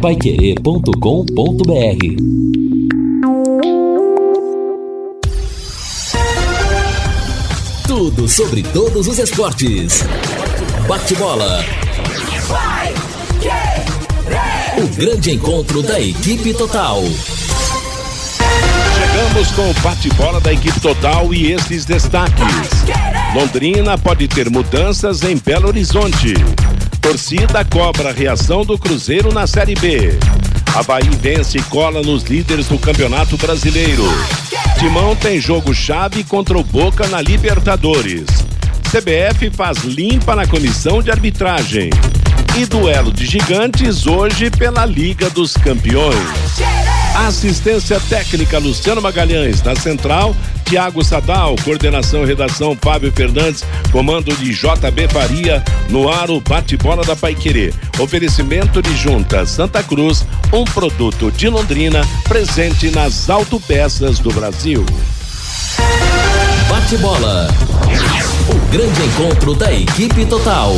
paiquerê.com.br Tudo sobre todos os esportes. Bate-bola. O grande encontro da equipe total. Chegamos com o bate-bola da equipe total e esses destaques. Londrina pode ter mudanças em Belo Horizonte. Torcida cobra a reação do Cruzeiro na Série B. Havaí vence e cola nos líderes do Campeonato Brasileiro. Timão tem jogo chave contra o Boca na Libertadores. CBF faz limpa na comissão de arbitragem. E duelo de gigantes hoje pela Liga dos Campeões. Assistência técnica Luciano Magalhães, na central, Tiago Sadal, coordenação redação Fábio Fernandes, comando de JB Faria, no ar o bate-bola da Paiquerê. Oferecimento de Junta Santa Cruz, um produto de Londrina, presente nas autopeças do Brasil. Bate-bola. O grande encontro da equipe total.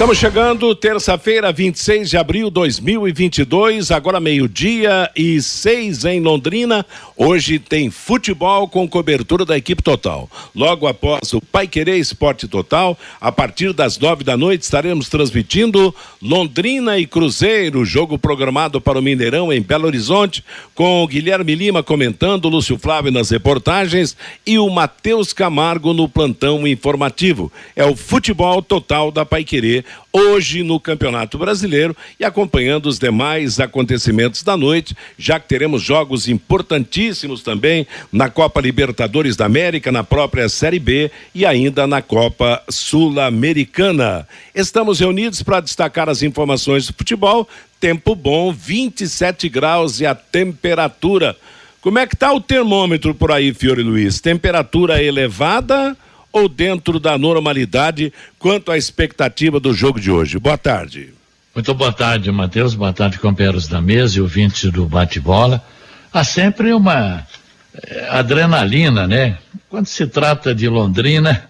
Estamos chegando terça-feira, 26 de abril de 2022, agora meio-dia e seis em Londrina. Hoje tem futebol com cobertura da equipe total. Logo após o Pai Querer Esporte Total, a partir das nove da noite, estaremos transmitindo Londrina e Cruzeiro, jogo programado para o Mineirão em Belo Horizonte, com o Guilherme Lima comentando, Lúcio Flávio nas reportagens e o Matheus Camargo no plantão informativo. É o futebol total da Pai Querer hoje no Campeonato Brasileiro e acompanhando os demais acontecimentos da noite, já que teremos jogos importantíssimos também na Copa Libertadores da América, na própria Série B e ainda na Copa Sul-Americana. Estamos reunidos para destacar as informações do futebol. Tempo bom, 27 graus e a temperatura. Como é que está o termômetro por aí, Fiore Luiz? Temperatura elevada? Ou dentro da normalidade quanto à expectativa do jogo de hoje? Boa tarde. Muito boa tarde, Matheus. Boa tarde, companheiros da mesa e ouvintes do bate-bola. Há sempre uma eh, adrenalina, né? Quando se trata de Londrina,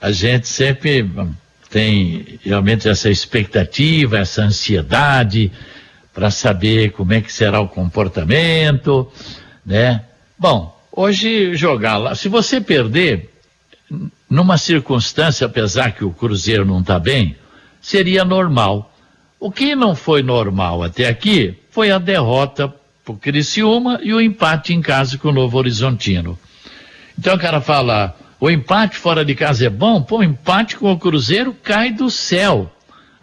a gente sempre tem realmente essa expectativa, essa ansiedade para saber como é que será o comportamento, né? Bom, hoje jogar lá, se você perder, numa circunstância, apesar que o Cruzeiro não está bem, seria normal. O que não foi normal até aqui foi a derrota o Criciúma e o empate em casa com o Novo Horizontino. Então o cara fala, o empate fora de casa é bom? Pô, empate com o Cruzeiro cai do céu.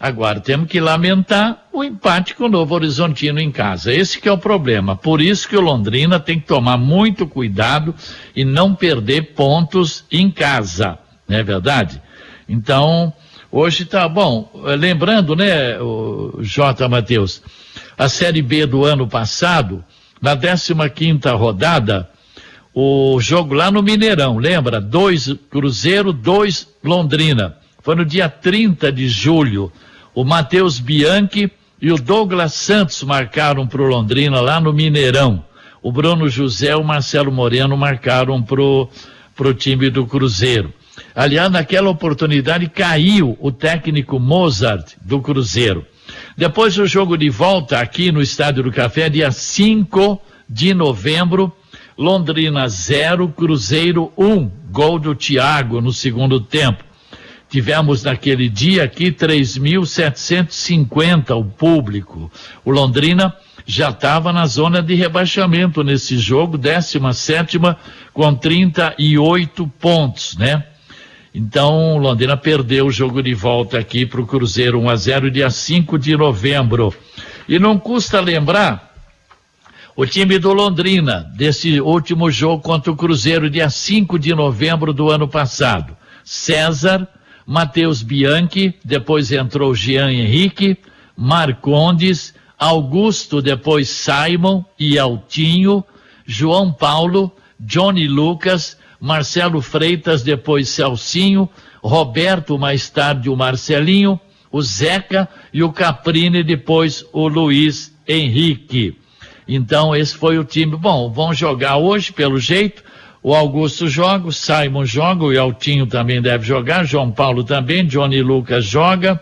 Agora temos que lamentar o empate com o Novo Horizontino em casa. Esse que é o problema. Por isso que o Londrina tem que tomar muito cuidado e não perder pontos em casa, não é verdade? Então, hoje tá bom. Lembrando, né, o J. Matheus, a Série B do ano passado, na 15 quinta rodada, o jogo lá no Mineirão, lembra? Dois Cruzeiro, dois Londrina. Foi no dia 30 de julho o Matheus Bianchi e o Douglas Santos marcaram para o Londrina lá no Mineirão. O Bruno José e o Marcelo Moreno marcaram para o time do Cruzeiro. Aliás, naquela oportunidade caiu o técnico Mozart do Cruzeiro. Depois do jogo de volta aqui no Estádio do Café, dia 5 de novembro, Londrina 0, Cruzeiro 1, um, gol do Thiago no segundo tempo. Tivemos naquele dia aqui 3.750 o público. O Londrina já estava na zona de rebaixamento nesse jogo, 17 com 38 pontos, né? Então, o Londrina perdeu o jogo de volta aqui para o Cruzeiro 1 a 0 dia 5 de novembro. E não custa lembrar o time do Londrina, desse último jogo contra o Cruzeiro, dia 5 de novembro do ano passado. César, Matheus Bianchi, depois entrou Jean Henrique, Marcondes, Augusto, depois Simon e Altinho, João Paulo, Johnny Lucas, Marcelo Freitas, depois Celcinho, Roberto, mais tarde o Marcelinho, o Zeca e o Caprini, depois o Luiz Henrique. Então, esse foi o time. Bom, vão jogar hoje, pelo jeito, o Augusto joga, o Simon joga, o Altinho também deve jogar, João Paulo também, Johnny Lucas joga,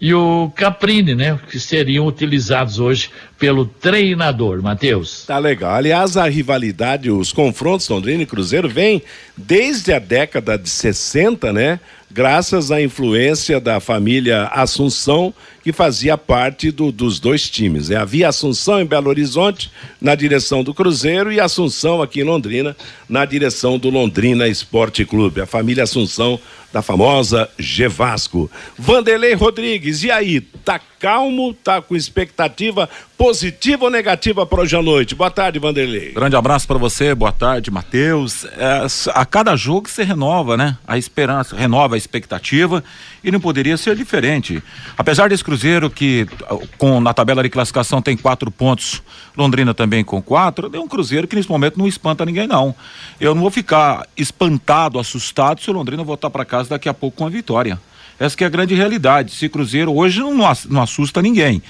e o Caprini, né? Que seriam utilizados hoje pelo treinador, Matheus. Tá legal. Aliás, a rivalidade, os confrontos Londrina e Cruzeiro vêm desde a década de 60, né? Graças à influência da família Assunção, que fazia parte do, dos dois times. Né? Havia Assunção em Belo Horizonte, na direção do Cruzeiro, e Assunção aqui em Londrina, na direção do Londrina Esporte Clube. A família Assunção da famosa G Vasco. Vanderlei Rodrigues, e aí? Tá calmo? Tá com expectativa positiva ou negativa para hoje à noite? Boa tarde, Vanderlei. Grande abraço para você, boa tarde, Matheus. É, a cada jogo se renova, né? A esperança, renova a expectativa e não poderia ser diferente. Apesar desse Cruzeiro que com na tabela de classificação tem quatro pontos, Londrina também com quatro, é um Cruzeiro que nesse momento não espanta ninguém não. Eu não vou ficar espantado, assustado se o Londrina voltar para casa daqui a pouco com a vitória. Essa é a grande realidade. Esse Cruzeiro hoje não, não assusta ninguém.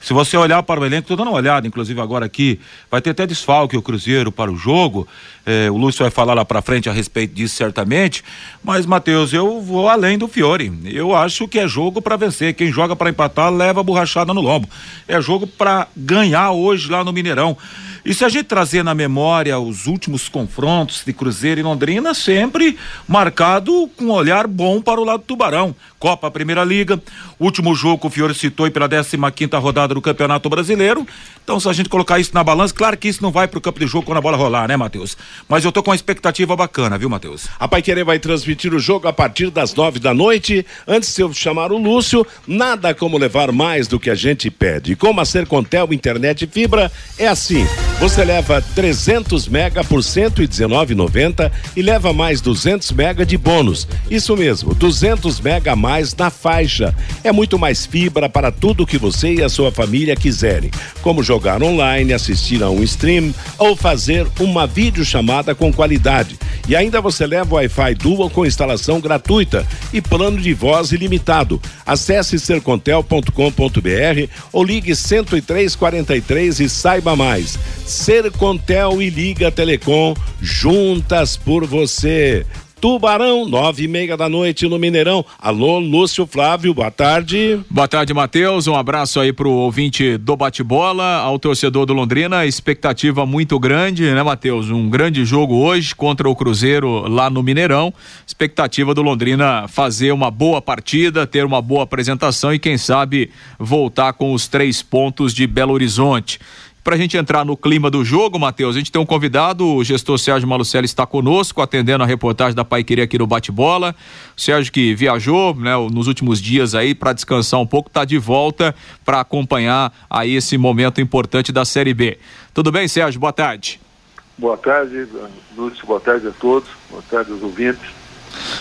Se você olhar para o elenco, estou dando uma olhada, inclusive agora aqui, vai ter até desfalque o Cruzeiro para o jogo. É, o Lúcio vai falar lá para frente a respeito disso certamente. Mas, Matheus, eu vou além do Fiore. Eu acho que é jogo para vencer. Quem joga para empatar leva a borrachada no lombo. É jogo para ganhar hoje lá no Mineirão. E se a gente trazer na memória os últimos confrontos de Cruzeiro e Londrina, sempre marcado com um olhar bom para o lado do Tubarão. Copa Primeira Liga, último jogo que o Fiore citou pela 15 quinta rodada do Campeonato Brasileiro. Então, se a gente colocar isso na balança, claro que isso não vai para o campo de jogo quando a bola rolar, né, Matheus? Mas eu tô com uma expectativa bacana, viu, Matheus? A Pai Querer vai transmitir o jogo a partir das nove da noite. Antes de eu chamar o Lúcio, nada como levar mais do que a gente pede. Como a Sercontel Internet Fibra é assim. Você leva 300 mega por 119,90 e leva mais 200 mega de bônus. Isso mesmo, 200 mega a mais na faixa. É muito mais fibra para tudo que você e a sua família quiserem, como jogar online, assistir a um stream ou fazer uma videochamada com qualidade. E ainda você leva o Wi-Fi Dual com instalação gratuita e plano de voz ilimitado. Acesse sercontel.com.br ou ligue 10343 e saiba mais. Sercontel e Liga Telecom, juntas por você. Tubarão, nove e meia da noite no Mineirão. Alô, Lúcio Flávio, boa tarde. Boa tarde, Matheus. Um abraço aí pro ouvinte do bate-bola, ao torcedor do Londrina. Expectativa muito grande, né, Matheus? Um grande jogo hoje contra o Cruzeiro lá no Mineirão. Expectativa do Londrina fazer uma boa partida, ter uma boa apresentação e, quem sabe, voltar com os três pontos de Belo Horizonte. Para a gente entrar no clima do jogo, Matheus, a gente tem um convidado, o gestor Sérgio Malucelli está conosco, atendendo a reportagem da Paiqueria aqui no Bate-Bola. O Sérgio que viajou né, nos últimos dias aí para descansar um pouco, está de volta para acompanhar aí esse momento importante da Série B. Tudo bem, Sérgio? Boa tarde. Boa tarde, Lúcio, boa tarde a todos, boa tarde aos ouvintes.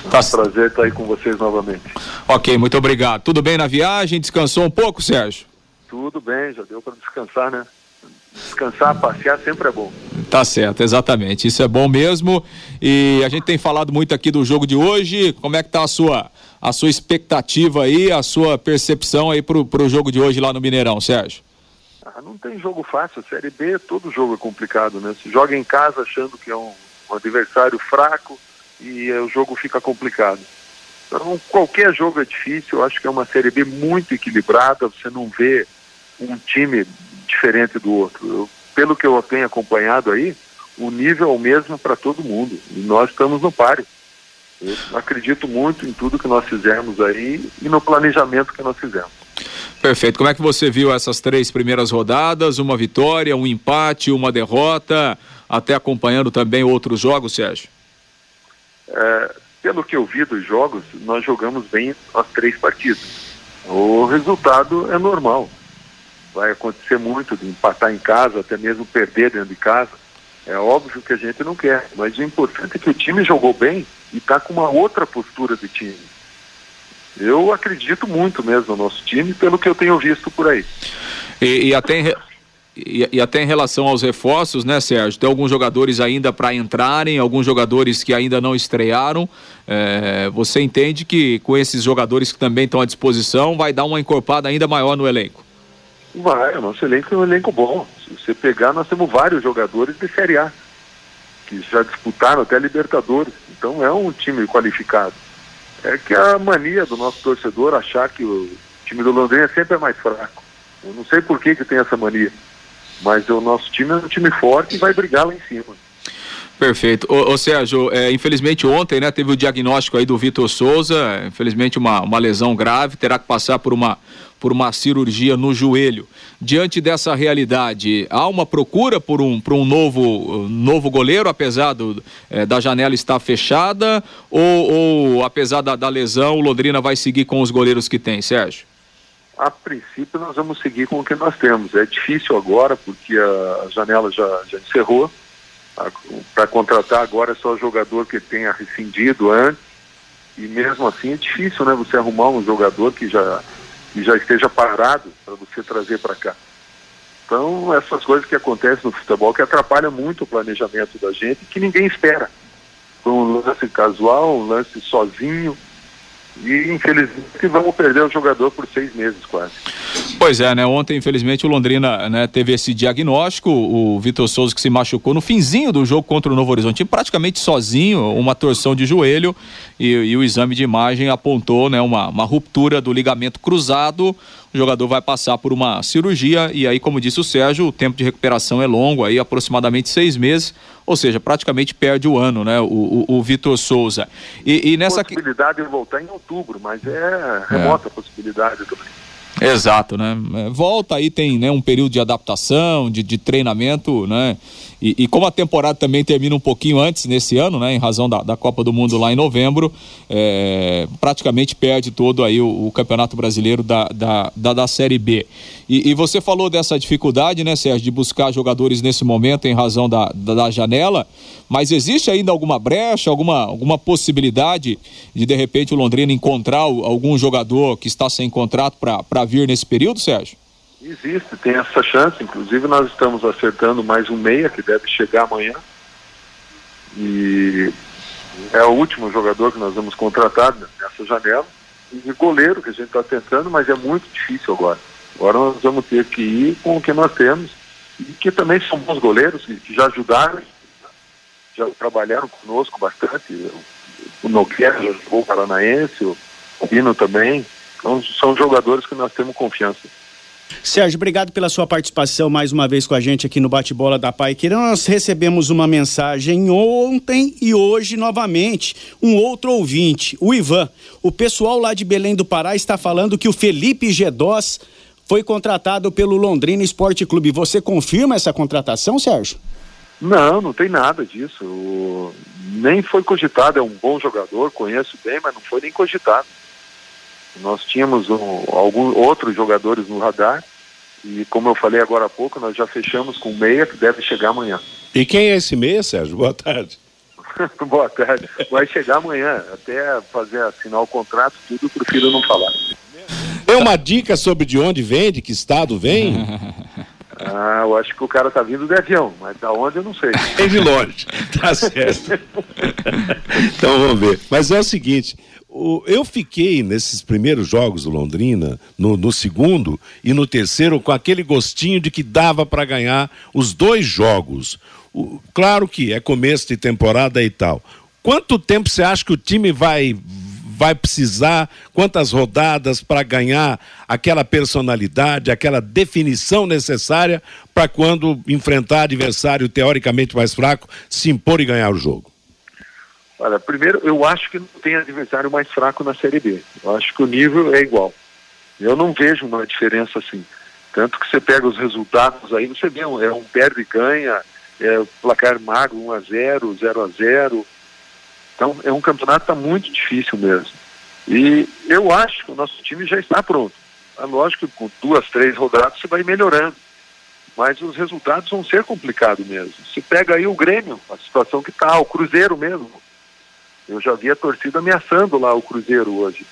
Tá. É um prazer estar aí com vocês novamente. Ok, muito obrigado. Tudo bem na viagem? Descansou um pouco, Sérgio? Tudo bem, já deu para descansar, né? Descansar, passear sempre é bom. Tá certo, exatamente. Isso é bom mesmo. E a gente tem falado muito aqui do jogo de hoje. Como é que tá a sua a sua expectativa aí, a sua percepção aí pro, pro jogo de hoje lá no Mineirão, Sérgio? Ah, não tem jogo fácil. Série B, todo jogo é complicado, né? Se joga em casa achando que é um, um adversário fraco e o jogo fica complicado. Então, qualquer jogo é difícil. Eu acho que é uma Série B muito equilibrada. Você não vê um time diferente do outro. Eu, pelo que eu tenho acompanhado aí, o nível é o mesmo para todo mundo. E nós estamos no páreo. Eu acredito muito em tudo que nós fizemos aí e no planejamento que nós fizemos. Perfeito. Como é que você viu essas três primeiras rodadas? Uma vitória, um empate, uma derrota, até acompanhando também outros jogos, Sérgio? É, pelo que eu vi dos jogos, nós jogamos bem as três partidas. O resultado é normal vai acontecer muito de empatar em casa, até mesmo perder dentro de casa. É óbvio que a gente não quer, mas o importante é que o time jogou bem e está com uma outra postura de time. Eu acredito muito mesmo no nosso time, pelo que eu tenho visto por aí. E, e até em, e, e, até em relação aos reforços, né, Sérgio? Tem alguns jogadores ainda para entrarem, alguns jogadores que ainda não estrearam. É, você entende que com esses jogadores que também estão à disposição, vai dar uma encorpada ainda maior no elenco? Vai, o nosso elenco é um elenco bom. Se você pegar, nós temos vários jogadores de Série A, que já disputaram até Libertadores. Então é um time qualificado. É que a mania do nosso torcedor achar que o, O time do Londrina sempre é mais fraco. Eu não sei por que, que tem essa mania. Mas o nosso time é um time forte e vai brigar lá em cima. Perfeito. Ô, ô Sérgio, é, infelizmente ontem, né, teve o diagnóstico aí do Vitor Souza, infelizmente uma, uma lesão grave, terá que passar por uma, por uma cirurgia no joelho. Diante dessa realidade, há uma procura por um, por um novo, novo goleiro, apesar do, é, da janela estar fechada, ou, ou apesar da, da lesão, o Londrina vai seguir com os goleiros que tem, Sérgio? A princípio nós vamos seguir com o que nós temos. É difícil agora, porque a janela já, já encerrou para contratar agora é só jogador que tenha rescindido antes. E mesmo assim é difícil, né? Você arrumar um jogador que já, que já esteja parado para você trazer para cá. Então, essas coisas que acontecem no futebol que atrapalham muito o planejamento da gente que ninguém espera. Foi um lance casual, um lance sozinho, e infelizmente vamos perder o jogador por seis meses quase. Pois é, né? Ontem, infelizmente, o Londrina né, teve esse diagnóstico. O Vitor Souza que se machucou no finzinho do jogo contra o Novo Horizonte, praticamente sozinho, uma torção de joelho, e, e o exame de imagem apontou né, uma, uma ruptura do ligamento cruzado o jogador vai passar por uma cirurgia e aí, como disse o Sérgio, o tempo de recuperação é longo, aí aproximadamente seis meses, ou seja, praticamente perde o ano, né? O, o, o Vitor Souza. E, e nessa possibilidade de voltar em outubro, mas é remota é. a possibilidade também. Exato, né? É, volta aí, tem né, um período de adaptação, de, de treinamento, né? E, e, como a temporada também termina um pouquinho antes nesse ano, né, em razão da, da Copa do Mundo lá em novembro, é, praticamente perde todo aí o, o Campeonato Brasileiro da, da, da, da Série B. E, e, você falou dessa dificuldade, né, Sérgio, de buscar jogadores nesse momento em razão da, da, da, janela, mas existe ainda alguma brecha, alguma, alguma possibilidade de de repente o Londrina encontrar algum jogador que está sem contrato para vir nesse período, Sérgio? Existe, tem essa chance. Inclusive, nós estamos acertando mais um meia que deve chegar amanhã. E é o último jogador que nós vamos contratar nessa janela. E goleiro que a gente está tentando, mas é muito difícil agora. Agora nós vamos ter que ir com o que nós temos. E que também são bons goleiros, que já ajudaram, já trabalharam conosco bastante. O Nogueira jogou o Paranaense, o Pino também. Então são jogadores que nós temos confiança. Sérgio, obrigado pela sua participação mais uma vez com a gente aqui no Bate-Bola da Pai Queira. Nós recebemos uma mensagem ontem e hoje novamente. Um outro ouvinte, o Ivan. O pessoal lá de Belém do Pará está falando que o Felipe Gedós foi contratado pelo Londrina Esporte Clube. Você confirma essa contratação, Sérgio? Não, não tem nada disso. Nem foi cogitado, é um bom jogador, conheço bem, mas não foi nem cogitado. Nós tínhamos um, alguns outros jogadores no radar e como eu falei agora há pouco, nós já fechamos com o meia que deve chegar amanhã. E quem é esse meia, Sérgio? Boa tarde. Boa tarde. Vai chegar amanhã. Até fazer assinar o contrato, tudo, eu prefiro não falar. Tem uma dica sobre de onde vem, de que estado vem? Ah, eu acho que o cara tá vindo de avião, mas da onde eu não sei. Vem de longe, tá certo. então vamos ver. Mas é o seguinte, eu fiquei nesses primeiros jogos do Londrina, no, no, segundo e no terceiro, com aquele gostinho de que dava para ganhar os dois jogos. O, claro que é começo de temporada e tal. Quanto tempo você acha que o time vai vai precisar, quantas rodadas para ganhar aquela personalidade, aquela definição necessária para quando enfrentar adversário teoricamente mais fraco, se impor e ganhar o jogo? Olha, primeiro, eu acho que não tem adversário mais fraco na Série B. Eu acho que o nível é igual. Eu não vejo uma diferença assim. Tanto que você pega os resultados aí, você vê, é um perde e ganha, é placar magro 1 a 0 0 a 0 Então, é um campeonato está muito difícil mesmo. E eu acho que o nosso time já está pronto. É lógico que com duas, três rodadas você vai melhorando. Mas os resultados vão ser complicados mesmo. Se pega aí o Grêmio, a situação que está, o Cruzeiro mesmo. Eu já vi a torcida ameaçando lá o Cruzeiro hoje.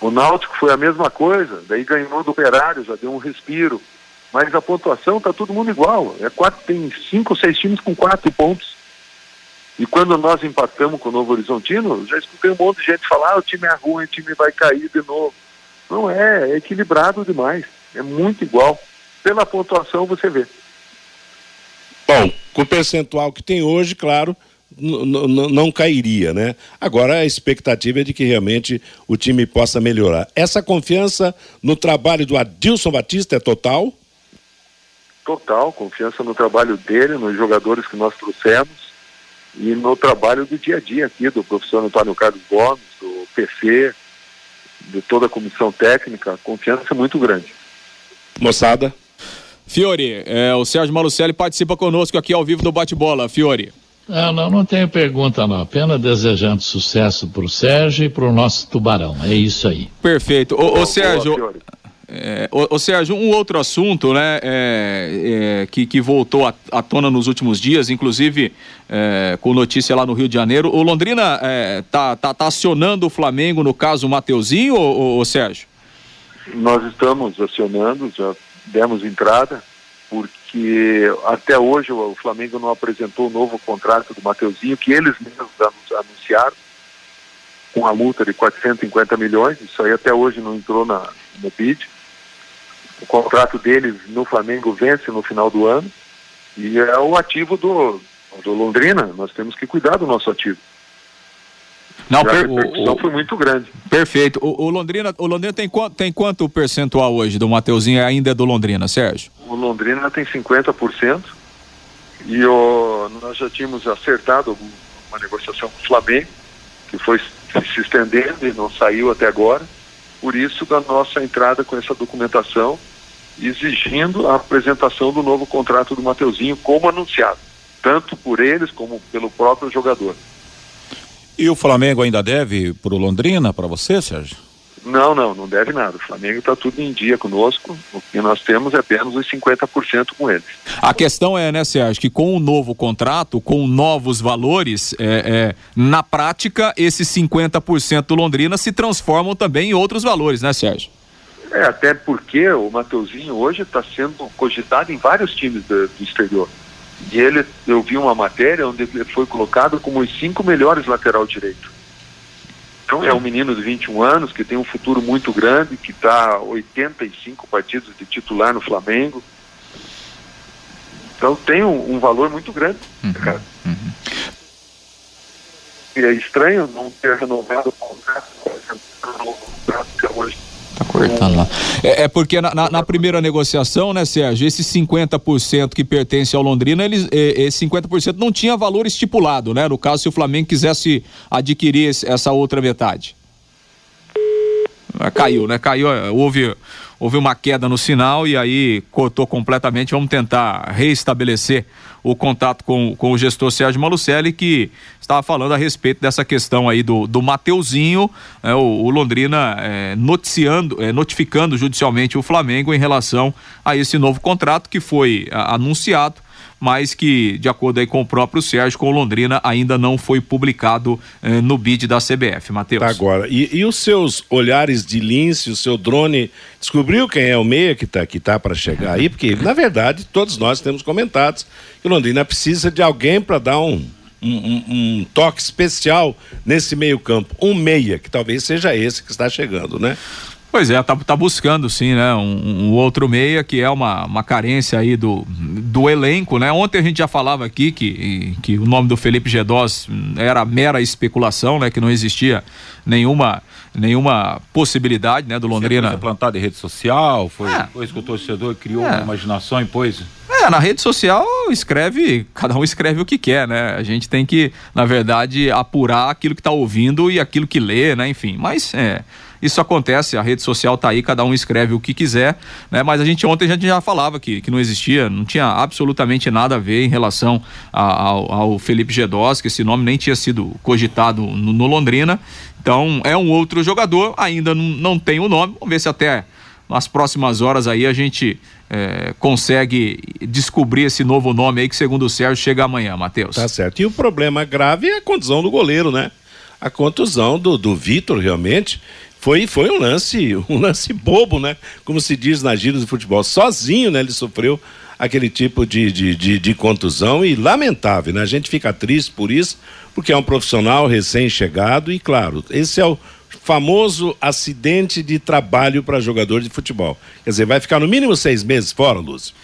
O Náutico foi a mesma coisa, daí ganhou do Operário, já deu um respiro. Mas a pontuação tá todo mundo igual. É quatro, tem cinco, seis times com quatro pontos. E quando nós empatamos com o Novo Horizontino, já escutei um monte de gente falar, ah, o time é ruim, o time vai cair de novo. Não é, é equilibrado demais. É muito igual. Pela pontuação você vê. Bom, com o percentual que tem hoje, claro, não cairia, né? Agora a expectativa é de que realmente o time possa melhorar. Essa confiança no trabalho do Adilson Batista é total? Total, confiança no trabalho dele, nos jogadores que nós trouxemos e no trabalho do dia a dia aqui do professor Antônio Carlos Gomes, do PC, de toda a comissão técnica, confiança é muito grande. Moçada. Fiore, é, o Sérgio Malucelli participa conosco aqui ao vivo do Bate-Bola. Fiore. Não, não, não tenho pergunta não. Apenas desejando sucesso para o Sérgio e para o nosso Tubarão. É isso aí. Perfeito. Ô, ô Sérgio, é, ô, ô, Sérgio, um outro assunto, né, é, é, que, que voltou à, à, tona nos últimos dias, inclusive é, com notícia lá no Rio de Janeiro. O Londrina é, tá, tá, tá, acionando o Flamengo, no caso o Mateuzinho, ô, ô, Sérgio? Nós estamos acionando, já demos entrada, porque até hoje o Flamengo não apresentou o novo contrato do Mateuzinho, que eles mesmos anunciaram, com a multa de 450 milhões, isso aí até hoje não entrou na, no BID. O contrato deles no Flamengo vence no final do ano e é o ativo do, do Londrina. Nós temos que cuidar do nosso ativo. Não, per, a repercussão o, foi muito grande. Perfeito. O, o, Londrina, o Londrina tem, quanto, tem quanto percentual hoje do Mateuzinho ainda é do Londrina, Sérgio? O Londrina tem 50% e o, nós já tínhamos acertado uma negociação com o Flamengo, que foi se estendendo e não saiu até agora. Por isso, da nossa entrada com essa documentação, exigindo a apresentação do novo contrato do Mateuzinho, como anunciado, tanto por eles como pelo próprio jogador. E o Flamengo ainda deve para o Londrina, para você, Sérgio? Não, não, não deve nada. O Flamengo está tudo em dia conosco. O que nós temos é apenas os 50% com eles. A questão é, né, Sérgio, que com o novo contrato, com novos valores, é, é, na prática, esses 50% do Londrina se transformam também em outros valores, né, Sérgio? É, até porque o Mateuzinho hoje está sendo cogitado em vários times do, do exterior. E ele, eu vi uma matéria onde ele foi colocado como os cinco melhores lateral direito. Então é um menino de 21 anos que tem um futuro muito grande, que está 85 partidos de titular no Flamengo. Então tem um, um valor muito grande, uhum, cara. Uhum. E é estranho não ter renovado o contrato, hoje Tá cortando lá. É, é porque na, na, na, primeira negociação, né, Sérgio, esses 50% que pertence ao Londrina, eles, esse 50% não tinha valor estipulado, né? No caso, se o Flamengo quisesse adquirir esse, essa outra metade. Caiu, né? Caiu, é, houve, houve uma queda no sinal e aí cortou completamente. Vamos tentar reestabelecer o contato com, com o gestor Sérgio Malucelli, que estava falando a respeito dessa questão aí do, do Mateuzinho, é, o, o, Londrina é, noticiando, é, notificando judicialmente o Flamengo em relação a esse novo contrato que foi a, anunciado mas que, de acordo aí com o próprio Sérgio, com o Londrina, ainda não foi publicado eh, no bid da CBF, Matheus. Tá agora, e, e, os seus olhares de lince, o seu drone, descobriu quem é o meia que tá, que tá para chegar aí? Porque, na verdade, todos nós temos comentado que Londrina precisa de alguém para dar um, um, um, toque especial nesse meio campo. Um meia, que talvez seja esse que está chegando, né? Pois é, tá, tá buscando sim, né? Um, um, outro meia que é uma, uma carência aí do, do elenco, né? Ontem a gente já falava aqui que, que o nome do Felipe Gedós era mera especulação, né? Que não existia nenhuma nenhuma possibilidade, né? Do Londrina. Foi plantado em rede social, foi é. depois que o torcedor criou é. uma imaginação e pôs... É, na rede social escreve, cada um escreve o que quer, né? A gente tem que, na verdade, apurar aquilo que está ouvindo e aquilo que lê, né? Enfim, mas é isso acontece, a rede social tá aí, cada um escreve o que quiser, né? Mas a gente ontem a gente já falava que, que não existia, não tinha absolutamente nada a ver em relação a, ao, ao, Felipe Gedós, que esse nome nem tinha sido cogitado no, no Londrina. Então é um outro jogador, ainda não, não tem o nome. Vamos ver se até nas próximas horas aí a gente é, consegue descobrir esse novo nome aí que segundo o Sérgio chega amanhã, Matheus. Tá certo. E o problema grave é a condição do goleiro, né? A contusão do, do Vitor realmente foi, foi um lance, um lance bobo, né? Como se diz na gíria do futebol. Sozinho, né? Ele sofreu aquele tipo de, de, de, de, contusão e lamentável, né? A gente fica triste por isso, porque é um profissional recém-chegado e, claro, esse é o famoso acidente de trabalho para jogador de futebol. Quer dizer, vai ficar no mínimo seis meses fora, Lúcio.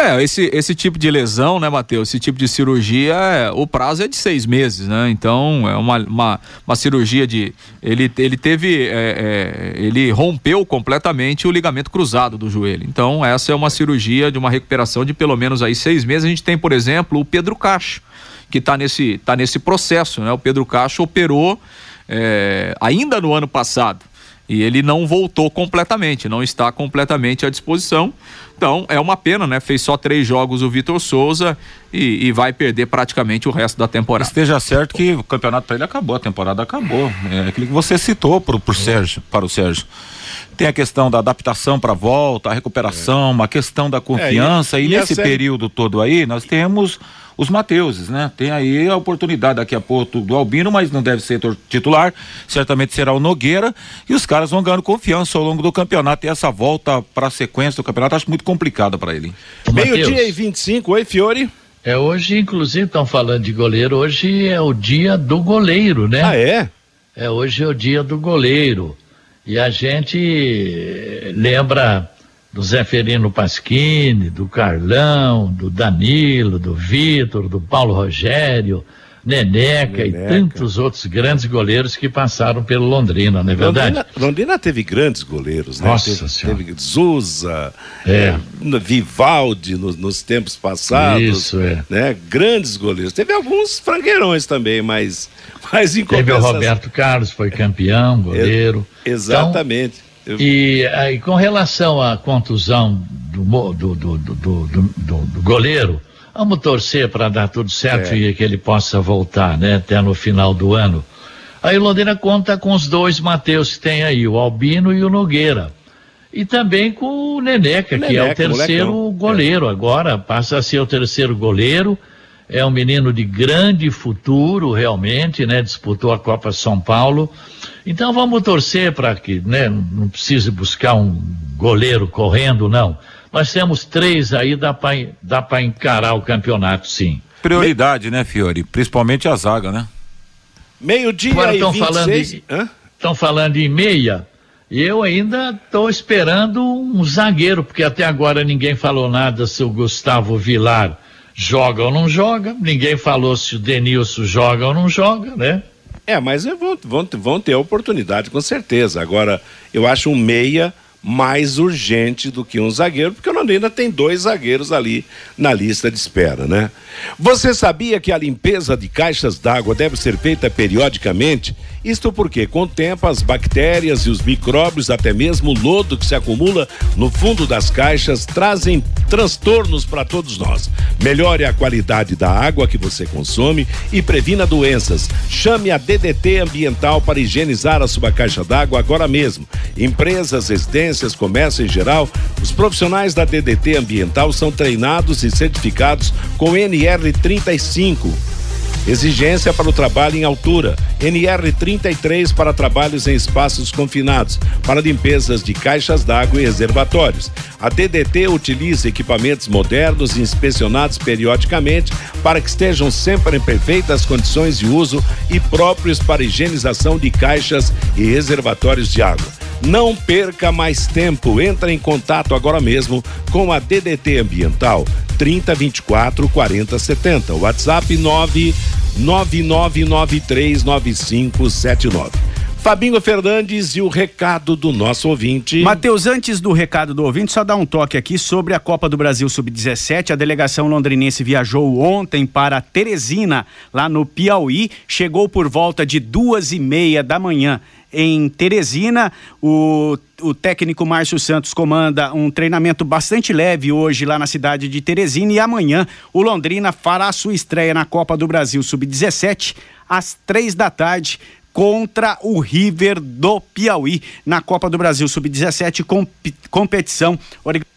É, esse, esse tipo de lesão, né, Matheus? Esse tipo de cirurgia, é, o prazo é de seis meses, né? Então, é uma, uma, uma cirurgia de. Ele, ele teve. É, é, ele rompeu completamente o ligamento cruzado do joelho. Então, essa é uma cirurgia de uma recuperação de pelo menos aí seis meses. A gente tem, por exemplo, o Pedro Cacho, que está nesse, tá nesse processo, né? O Pedro Cacho operou é, ainda no ano passado e ele não voltou completamente, não está completamente à disposição. Então é uma pena, né? Fez só três jogos o Vitor Souza e, e, vai perder praticamente o resto da temporada. Esteja certo que o campeonato para ele acabou, a temporada acabou. É aquilo que você citou pro, pro Sérgio, para o Sérgio. Tem a questão da adaptação para a volta, a recuperação, é. uma questão da confiança. É, e, e, nesse série... período todo aí, nós temos os Mateuses, né? Tem aí a oportunidade daqui a pouco do Albino, mas não deve ser titular, certamente será o Nogueira, e os caras vão ganhando confiança ao longo do campeonato. E essa volta para a sequência do campeonato acho muito complicada para ele. Meio-dia e 25, oi Fiore. É hoje, inclusive, estão falando de goleiro, hoje é o dia do goleiro, né? Ah, é? É, hoje é o dia do goleiro. E a gente lembra do Zeferino Pasquini, do Carlão, do Danilo, do Vitor, do Paulo Rogério, Neneca, Neneca, e tantos outros grandes goleiros que passaram pelo Londrina, não é verdade? Londrina, Londrina teve grandes goleiros, né? Nossa teve, senhora. teve Zuza, é. é Vivaldi nos, nos, tempos passados. Isso, é. Né? Grandes goleiros. Teve alguns frangueirões também, mas, mas em Teve o Roberto Carlos, foi campeão, goleiro. exatamente. Então, e aí, com relação à contusão do, do, do, do goleiro, vamos torcer para dar tudo certo é. e que ele possa voltar, né, até no final do ano. Aí Londrina conta com os dois Mateus que tem aí, o Albino e o Nogueira. E também com o Neneca, Neneca que é o terceiro molecão. goleiro é. agora, passa a ser o terceiro goleiro. É um menino de grande futuro, realmente, né? Disputou a Copa São Paulo. Então vamos torcer para que né, não precise buscar um goleiro correndo, não. Nós temos três aí, dá para dá encarar o campeonato, sim. Prioridade, né, Fiore? Principalmente a zaga, né? Meio-dia Agora estão falando, em, falando em meia. Eu ainda estou esperando um zagueiro, porque até agora ninguém falou nada se o Gustavo Vilar joga ou não joga. Ninguém falou se o Denilson joga ou não joga, né? É, mas vão, vão, vão ter oportunidade com certeza. Agora, eu acho um meia mais urgente do que um zagueiro, porque o Londrina tem dois zagueiros ali na lista de espera, né? Você sabia que a limpeza de caixas d'água deve ser feita periodicamente? Isto porque, com o tempo, as bactérias e os micróbios, até mesmo o lodo que se acumula no fundo das caixas, trazem transtornos para todos nós. Melhore a qualidade da água que você consome e previna doenças. Chame a DDT Ambiental para higienizar a sua caixa d'água agora mesmo. Empresas, residências, comércio em geral, os profissionais da DDT Ambiental são treinados e certificados com NR35 Exigência para o trabalho em altura. NR 33 para trabalhos em espaços confinados, para limpezas de caixas d'água e reservatórios. A DDT utiliza equipamentos modernos e inspecionados periodicamente para que estejam sempre em perfeitas condições de uso e próprios para higienização de caixas e reservatórios de água. Não perca mais tempo. Entre em contato agora mesmo com a DDT Ambiental 30 24 40 70. WhatsApp 9 99939579. Fabinho Fernandes e o recado do nosso ouvinte. Matheus, antes do recado do ouvinte, só dar um toque aqui sobre a Copa do Brasil Sub-17. A delegação londrinense viajou ontem para Teresina, lá no Piauí. Chegou por volta de duas e meia da manhã em Teresina. O, o técnico Márcio Santos comanda um treinamento bastante leve hoje lá na cidade de Teresina e amanhã o Londrina fará sua estreia na Copa do Brasil Sub-17 às três da tarde contra o River do Piauí na Copa do Brasil Sub-17 comp competição organizada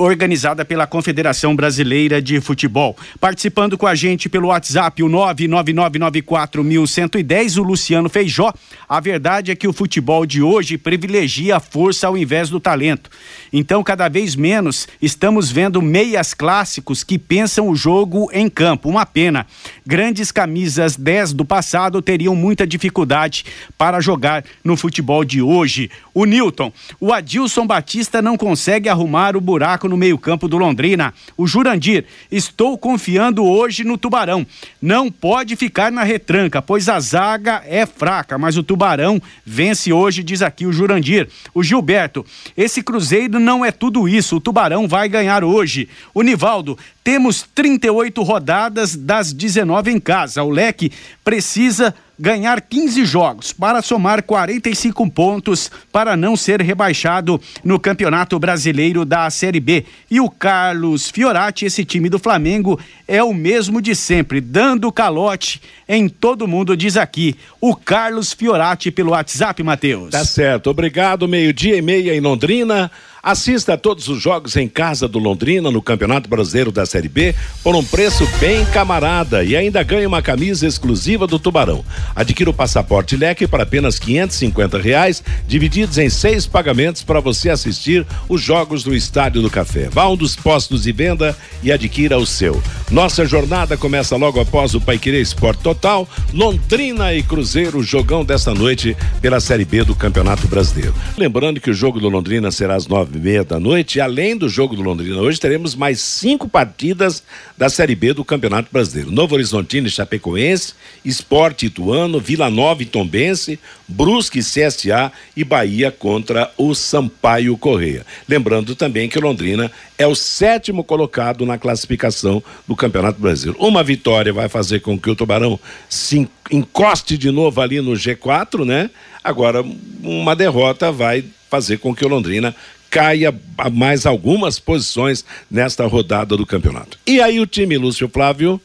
organizada pela Confederação Brasileira de Futebol. Participando com a gente pelo WhatsApp, o 99994110, o Luciano Feijó. A verdade é que o futebol de hoje privilegia a força ao invés do talento. Então, cada vez menos estamos vendo meias clássicos que pensam o jogo em campo. Uma pena. Grandes camisas 10 do passado teriam muita dificuldade para jogar no futebol de hoje. O Newton, o Adilson Batista não consegue arrumar o buraco no meio-campo do Londrina. O Jurandir, estou confiando hoje no Tubarão. Não pode ficar na retranca, pois a zaga é fraca, mas o Tubarão vence hoje, diz aqui o Jurandir. O Gilberto, esse Cruzeiro não é tudo isso, o Tubarão vai ganhar hoje. O Nivaldo, temos 38 rodadas das 19 em casa. O Leque precisa ganhar 15 jogos para somar 45 pontos para não ser rebaixado no Campeonato Brasileiro da Série B. E o Carlos Fiorati, esse time do Flamengo, é o mesmo de sempre, dando calote em todo mundo, diz aqui o Carlos Fiorati pelo WhatsApp, Matheus. Tá certo. Obrigado. Meio-dia e meia em Londrina. Assista a todos os jogos em casa do Londrina no Campeonato Brasileiro da Série B por um preço bem camarada e ainda ganhe uma camisa exclusiva do Tubarão. Adquira o passaporte leque para apenas 550 reais, divididos em seis pagamentos para você assistir os jogos do Estádio do Café. Vá a um dos postos de venda e adquira o seu. Nossa jornada começa logo após o Paiquerê Esporte Total, Londrina e Cruzeiro, jogão desta noite pela Série B do Campeonato Brasileiro. Lembrando que o jogo do Londrina será às nove e meia da noite. E além do jogo do Londrina hoje, teremos mais cinco partidas da Série B do Campeonato Brasileiro. Novo Horizontino e Chapecoense, Esporte Ituano, Vila Nova e Tombense, Brusque CSA e Bahia contra o Sampaio Correia. Lembrando também que o Londrina é o sétimo colocado na classificação do Campeonato Brasileiro. Uma vitória vai fazer com que o Tubarão se encoste de novo ali no G4, né? Agora, uma derrota vai fazer com que o Londrina caia mais algumas posições nesta rodada do campeonato. E aí o time, Lúcio Flávio?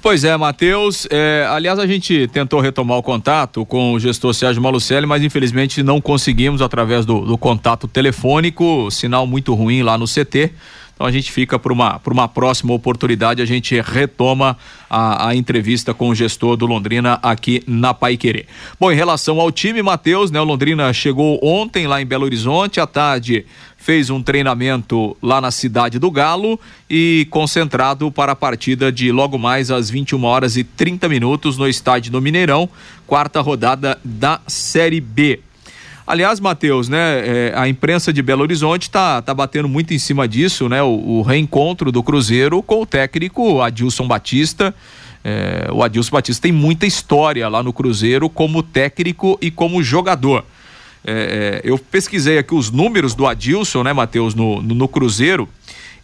Pois é, Matheus. É, aliás, a gente tentou retomar o contato com o gestor Sérgio Malucelli, mas infelizmente não conseguimos através do, do contato telefônico, sinal muito ruim lá no CT. Então a gente fica para uma, uma próxima oportunidade, a gente retoma a, a, entrevista com o gestor do Londrina aqui na Pai Querer. Bom, em relação ao time, Matheus, né? O Londrina chegou ontem lá em Belo Horizonte, à tarde fez um treinamento lá na cidade do Galo e concentrado para a partida de logo mais às 21 horas e 30 minutos no estádio do Mineirão, quarta rodada da Série B. Aliás, Matheus, né, é, a imprensa de Belo Horizonte tá, tá batendo muito em cima disso, né? O, o reencontro do Cruzeiro com o técnico Adilson Batista. É, o Adilson Batista tem muita história lá no Cruzeiro como técnico e como jogador. É, é eu pesquisei aqui os números do Adilson, né, Matheus, no, no, no Cruzeiro.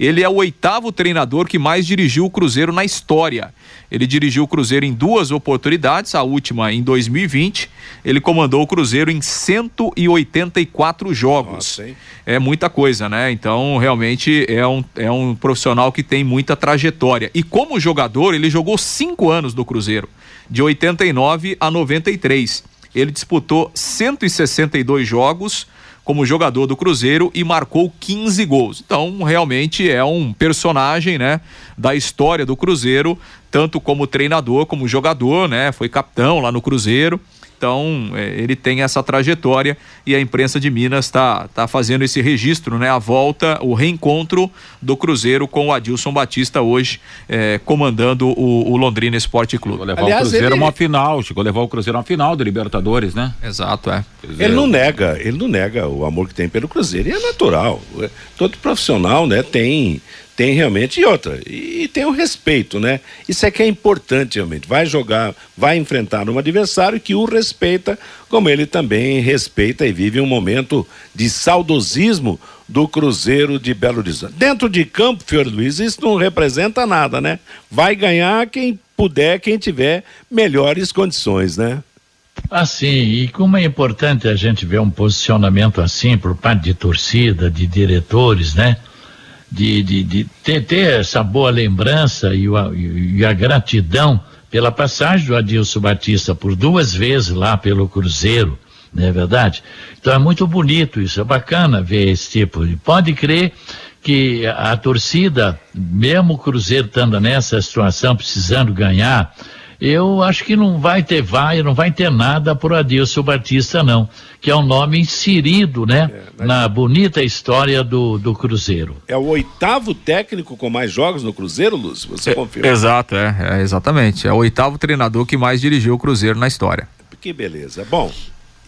Ele é o oitavo treinador que mais dirigiu o Cruzeiro na história. Ele dirigiu o Cruzeiro em duas oportunidades, a última em 2020. Ele comandou o Cruzeiro em 184 jogos. Nossa, é muita coisa, né? Então, realmente é um, é um profissional que tem muita trajetória. E como jogador, ele jogou cinco anos no Cruzeiro, de 89 a 93. Ele disputou 162 jogos como jogador do Cruzeiro e marcou 15 gols. Então, realmente é um personagem, né, da história do Cruzeiro, tanto como treinador, como jogador, né? Foi capitão lá no Cruzeiro. Então, é, ele tem essa trajetória e a imprensa de Minas está tá fazendo esse registro, né? A volta, o reencontro do Cruzeiro com o Adilson Batista hoje, é, comandando o, o, Londrina Esporte Clube. Chegou levar Aliás, o Cruzeiro ele... uma final, chegou a levar o Cruzeiro uma final do Libertadores, né? Exato, é. Dizer, ele não nega, ele não nega o amor que tem pelo Cruzeiro, e é natural. Todo profissional, né, tem tem realmente e outra e, tem o respeito né? Isso é que é importante realmente. Vai jogar vai enfrentar um adversário que o respeita como ele também respeita e vive um momento de saudosismo do Cruzeiro de Belo Horizonte. Dentro de campo Fior Luiz isso não representa nada né? Vai ganhar quem puder quem tiver melhores condições né? Assim, e como é importante a gente ver um posicionamento assim por parte de torcida, de diretores, né? De, de, de ter, ter, essa boa lembrança e, o, e, a gratidão pela passagem do Adilson Batista por duas vezes lá pelo Cruzeiro, não é verdade? Então é muito bonito isso, é bacana ver esse tipo de. Pode crer que a torcida, mesmo o Cruzeiro estando nessa situação, precisando ganhar, eu acho que não vai ter vai, não vai ter nada por Adilson Batista, não, que é um nome inserido, né, é, na bonita história do, do Cruzeiro. É o oitavo técnico com mais jogos no Cruzeiro, Lúcio? Você é, confirma? Exato, é, é, exatamente. É o oitavo treinador que mais dirigiu o Cruzeiro na história. Que beleza. Bom,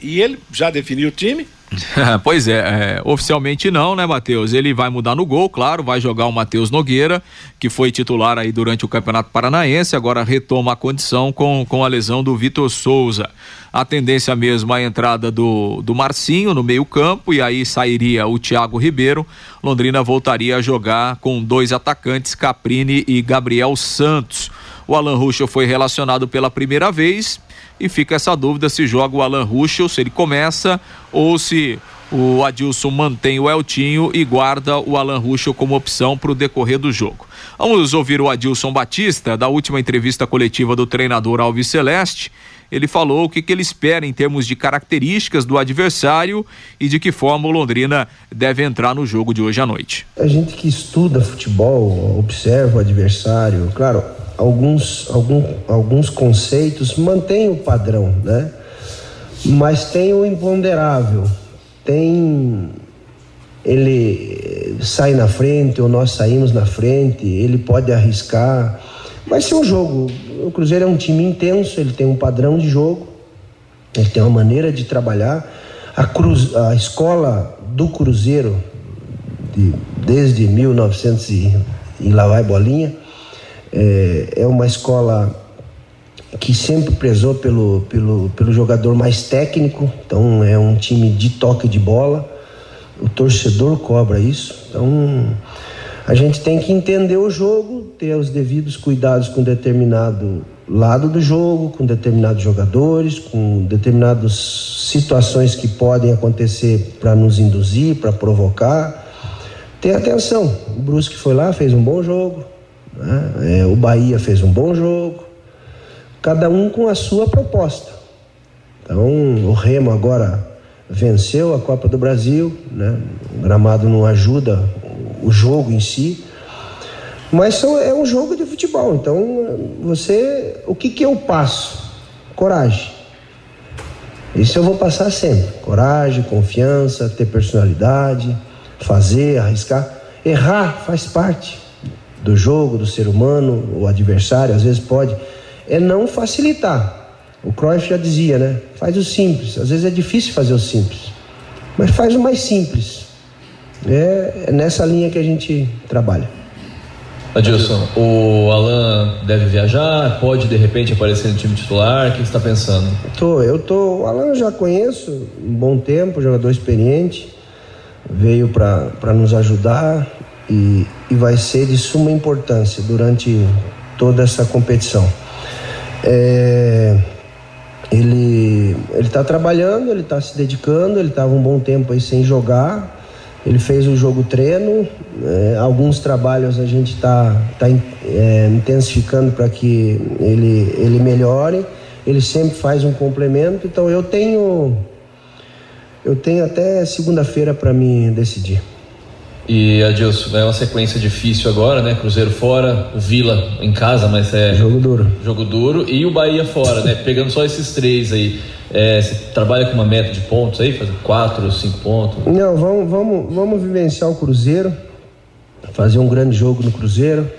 e ele já definiu o time? pois é, é, oficialmente não, né, Matheus? Ele vai mudar no gol, claro, vai jogar o Matheus Nogueira, que foi titular aí durante o Campeonato Paranaense, agora retoma a condição com, com a lesão do Vitor Souza. A tendência mesmo a entrada do, do Marcinho no meio-campo, e aí sairia o Thiago Ribeiro. Londrina voltaria a jogar com dois atacantes, Caprini e Gabriel Santos. O Alan Ruschel foi relacionado pela primeira vez e fica essa dúvida se joga o Alan Ruschel, se ele começa ou se o Adilson mantém o Eltinho e guarda o Alan Ruschel como opção para o decorrer do jogo. Vamos ouvir o Adilson Batista, da última entrevista coletiva do treinador Alves Celeste. Ele falou o que, que ele espera em termos de características do adversário e de que forma o Londrina deve entrar no jogo de hoje à noite. A gente que estuda futebol, observa o adversário, claro, alguns, algum, alguns conceitos mantêm o padrão, né? Mas tem o imponderável, tem ele sai na frente ou nós saímos na frente, ele pode arriscar. Vai ser um jogo. O Cruzeiro é um time intenso, ele tem um padrão de jogo, ele tem uma maneira de trabalhar. A, cruz, a escola do Cruzeiro, de, desde 1900 e, e lá vai bolinha, é, é uma escola que sempre prezou pelo, pelo, pelo jogador mais técnico, então é um time de toque de bola. O torcedor cobra isso. Então a gente tem que entender o jogo, ter os devidos cuidados com determinado lado do jogo, com determinados jogadores, com determinadas situações que podem acontecer para nos induzir, para provocar. Ter atenção. O Brusque foi lá, fez um bom jogo, né? É, o Bahia fez um bom jogo, cada um com a sua proposta. Então, o Remo agora venceu a Copa do Brasil, né? o gramado não ajuda o jogo em si, mas são, é um jogo de futebol. Então, você, o que, que eu passo? Coragem. Isso eu vou passar sempre. Coragem, confiança, ter personalidade, fazer, arriscar. Errar faz parte do jogo, do ser humano, o adversário, às vezes pode, é não facilitar. O Cruyff já dizia, né? Faz o simples. Às vezes é difícil fazer o simples, mas faz o mais simples. É, nessa linha que a gente trabalha. Adilson, o Alan deve viajar, pode de repente aparecer no time titular, o que você está pensando? Tô, eu tô, o Alan eu já conheço um bom tempo, jogador experiente, veio para nos ajudar, e, e vai ser de suma importância durante toda essa competição. É, ele está trabalhando, ele está se dedicando, ele estava um bom tempo aí sem jogar. Ele fez o jogo treino, é, alguns trabalhos a gente está tá, é, intensificando para que ele, ele melhore. Ele sempre faz um complemento, então eu tenho eu tenho até segunda-feira para me decidir. E Adilson, é uma sequência difícil agora, né? Cruzeiro fora, o Vila em casa, mas é. Jogo duro. Jogo duro e o Bahia fora, né? Pegando só esses três aí. É, você trabalha com uma meta de pontos aí, fazer quatro cinco pontos? Não, vamos, vamos, vamos vivenciar o Cruzeiro, fazer um grande jogo no Cruzeiro,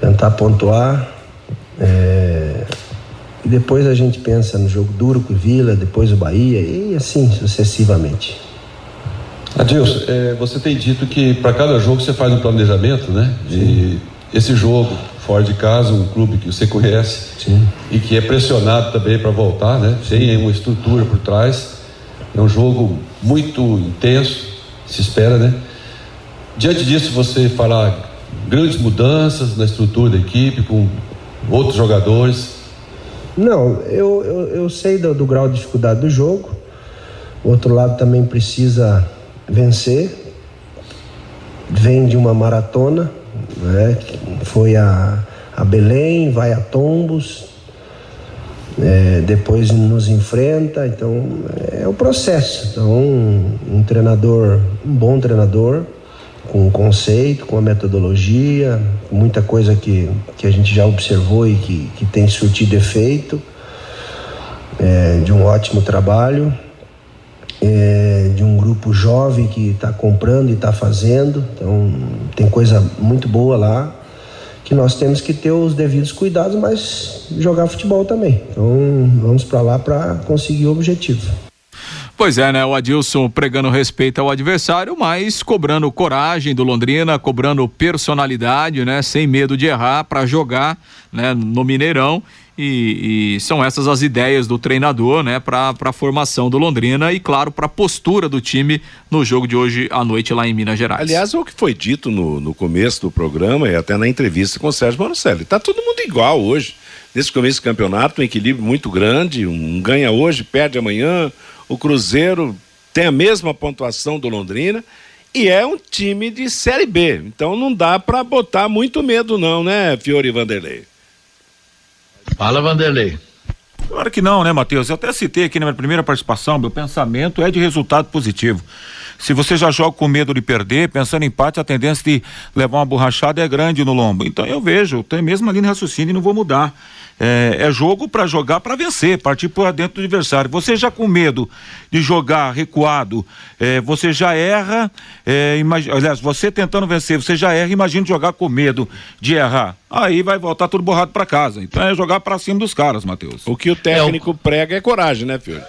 tentar pontuar. É, e depois a gente pensa no jogo duro com o Vila, depois o Bahia e assim sucessivamente. Adilson, é, você tem dito que para cada jogo você faz um planejamento, né? De esse jogo fora de casa, um clube que você conhece Sim. e que é pressionado também para voltar, né? Tem uma estrutura por trás. É um jogo muito intenso, se espera, né? Diante disso, você fará grandes mudanças na estrutura da equipe, com outros jogadores? Não, eu, eu, eu sei do, do grau de dificuldade do jogo. O outro lado também precisa vencer. Vem de uma maratona, né? foi a, a Belém, vai a Tombos, é, depois nos enfrenta, então é o processo. Então, um, um treinador, um bom treinador, com conceito, com a metodologia, muita coisa que, que a gente já observou e que, que tem surtido efeito, é, de um ótimo trabalho é, de um grupo jovem que está comprando e está fazendo. Então, tem coisa muito boa lá que nós temos que ter os devidos cuidados, mas jogar futebol também. Então, vamos para lá para conseguir o objetivo. Pois é, né? O Adilson pregando respeito ao adversário, mas cobrando coragem do Londrina, cobrando personalidade, né? Sem medo de errar para jogar, né? No Mineirão. E, e, são essas as ideias do treinador, né, para a formação do Londrina e, claro, para a postura do time no jogo de hoje à noite lá em Minas Gerais. Aliás, é o que foi dito no, no começo do programa e até na entrevista com o Sérgio Manucelli. Tá todo mundo igual hoje. Nesse começo do campeonato, um equilíbrio muito grande, um ganha hoje, perde amanhã. O Cruzeiro tem a mesma pontuação do Londrina e é um time de Série B. Então não dá para botar muito medo, não, né, Fiore Vanderlei? Fala, Vanderlei. Claro que não, né, Matheus? Eu até citei aqui na minha primeira participação, meu pensamento é de resultado positivo. Se você já joga com medo de perder, pensando em empate, a tendência de levar uma borrachada é grande no lombo. Então eu vejo, tem mesmo ali no raciocínio e não vou mudar. É, é jogo para jogar para vencer, partir para dentro do adversário. Você já com medo de jogar recuado, é, você já erra, é, imag... aliás, você tentando vencer, você já erra, imagina jogar com medo de errar. Aí vai voltar tudo borrado para casa. Então é jogar para cima dos caras, Matheus. O que o técnico é, o... prega é coragem, né, filho?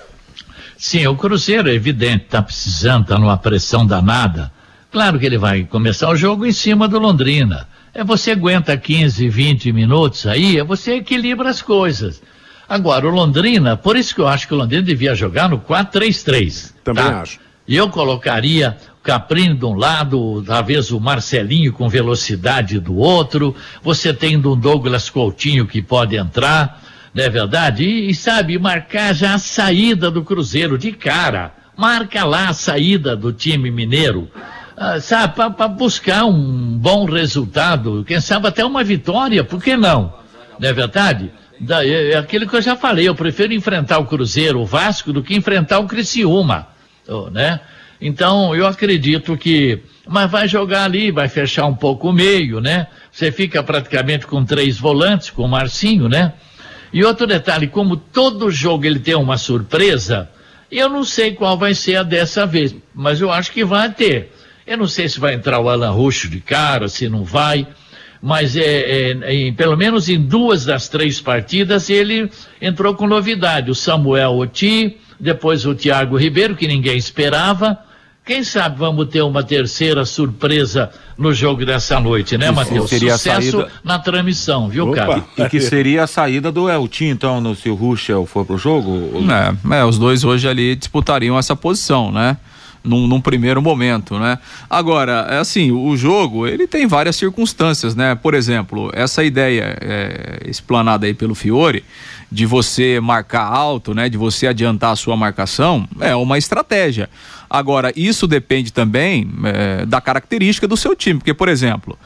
Sim, o Cruzeiro é evidente, tá precisando, tá numa pressão danada. Claro que ele vai começar o jogo em cima do Londrina. É você aguenta 15, 20 minutos aí, é você equilibra as coisas. Agora, o Londrina, por isso que eu acho que o Londrina devia jogar no 4-3-3. Também tá? acho. E eu colocaria o Caprini de um lado, talvez o Marcelinho com velocidade do outro. Você tem um Douglas Coutinho que pode entrar, não é verdade? E, e sabe, marcar já a saída do Cruzeiro de cara. Marca lá a saída do time mineiro ah, sabe, para buscar um bom resultado, quem sabe até uma vitória, por que não? Não é verdade? Da, é, é aquilo que eu já falei, eu prefiro enfrentar o Cruzeiro, o Vasco, do que enfrentar o Criciúma, né? Então, eu acredito que, mas vai jogar ali, vai fechar um pouco o meio, né? Você fica praticamente com três volantes, com o Marcinho, né? E outro detalhe, como todo jogo ele tem uma surpresa, eu não sei qual vai ser a dessa vez, mas eu acho que vai ter. Eu não sei se vai entrar o Alan Roxo de cara, se não vai, mas é, é, em, pelo menos em duas das três partidas ele entrou com novidade. O Samuel Oti, depois o Thiago Ribeiro, que ninguém esperava. Quem sabe vamos ter uma terceira surpresa no jogo dessa noite, né, Matheus? Seria Sucesso saída... na transmissão, viu, Opa. cara? E que seria a saída do Eltin, então, no, se o Ruschel for pro jogo? É, é, os dois hoje ali disputariam essa posição, né? Num, num, primeiro momento, né? Agora, é assim, o jogo, ele tem várias circunstâncias, né? Por exemplo, essa ideia é, explanada aí pelo Fiore, de você marcar alto, né? De você adiantar a sua marcação, é uma estratégia. Agora, isso depende também é, da característica do seu time, porque, por exemplo,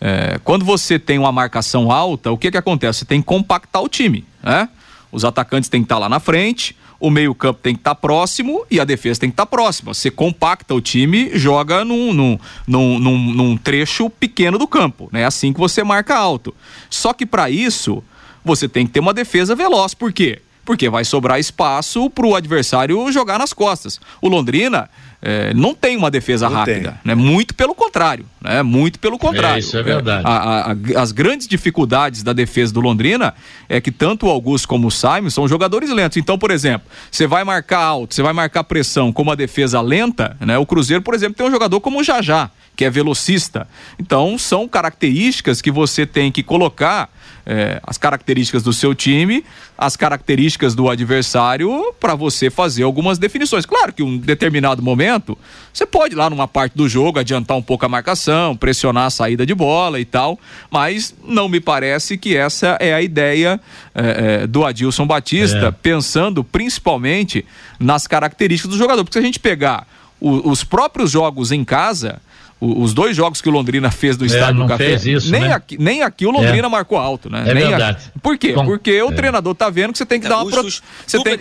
é, quando você tem uma marcação alta, o que que acontece? Você tem que compactar o time, né? Os atacantes têm que estar lá na frente, o meio-campo tem que estar tá próximo e a defesa tem que estar tá próxima. Você compacta o time, joga num, num, num, num, num trecho pequeno do campo. É né? assim que você marca alto. Só que para isso, você tem que ter uma defesa veloz. Por quê? Porque vai sobrar espaço para o adversário jogar nas costas. O Londrina é, não tem uma defesa não rápida, né? Muito pelo contrário, né? Muito pelo contrário. É, isso é verdade. A, a, a, as grandes dificuldades da defesa do Londrina é que tanto o Augusto como o Simon são jogadores lentos. Então, por exemplo, você vai marcar alto, você vai marcar pressão com uma defesa lenta, né? O Cruzeiro, por exemplo, tem um jogador como o Jajá, que é velocista. Então, são características que você tem que colocar é, as características do seu time, as características do adversário para você fazer algumas definições. Claro que um determinado momento você pode lá numa parte do jogo adiantar um pouco a marcação, pressionar a saída de bola e tal, mas não me parece que essa é a ideia é, é, do Adilson Batista, é. pensando principalmente nas características do jogador. Porque se a gente pegar o, os próprios jogos em casa os dois jogos que o Londrina fez no é, estádio do Café, isso, nem, né? aqui, nem aqui o Londrina é. marcou alto, né? É nem verdade. Aqui. Por quê? Bom, Porque o é. treinador tá vendo que você tem que dar uma pro... você tem,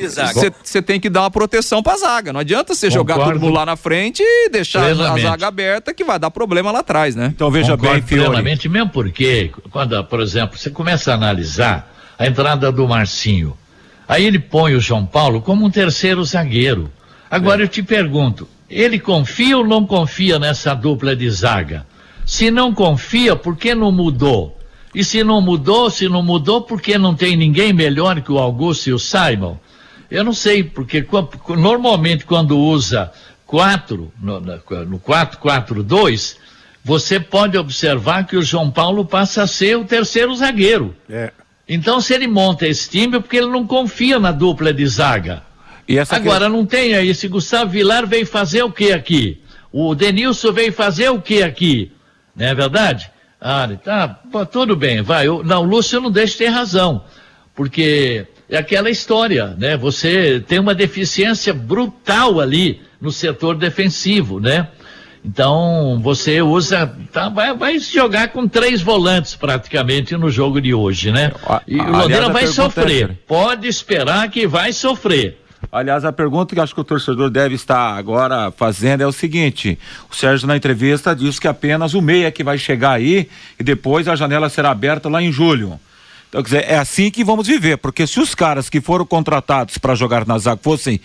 você tem que dar uma proteção pra zaga. Não adianta você Concordo. jogar todo mundo lá na frente e deixar a zaga aberta que vai dar problema lá atrás, né? Então veja Concordo bem, plenamente, mesmo porque quando, por exemplo, você começa a analisar a entrada do Marcinho, aí ele põe o João Paulo como um terceiro zagueiro. Agora é. eu te pergunto, ele confia ou não confia nessa dupla de zaga? Se não confia, por que não mudou? E se não mudou, se não mudou, por que não tem ninguém melhor que o Augusto e o Simon? Eu não sei, porque normalmente quando usa quatro, no, no 4-4-2, você pode observar que o João Paulo passa a ser o terceiro zagueiro. É. Então, se ele monta esse time, é porque ele não confia na dupla de zaga. Agora, que... não tem aí, esse Gustavo Vilar veio fazer o que aqui? O Denilson veio fazer o que aqui? Não é verdade? Ah, tá, pô, tudo bem, vai. Eu, não, o Lúcio não deixa de ter razão, porque é aquela história, né? Você tem uma deficiência brutal ali no setor defensivo, né? Então você usa, tá, vai, vai jogar com três volantes praticamente no jogo de hoje, né? E o Londrina vai sofrer. É, Pode esperar que vai sofrer. Aliás, a pergunta que acho que o torcedor deve estar agora fazendo é o seguinte: o Sérgio na entrevista disse que apenas o meia que vai chegar aí e depois a janela será aberta lá em julho. Então, quer dizer, é assim que vamos viver, porque se os caras que foram contratados para jogar na zaga fossem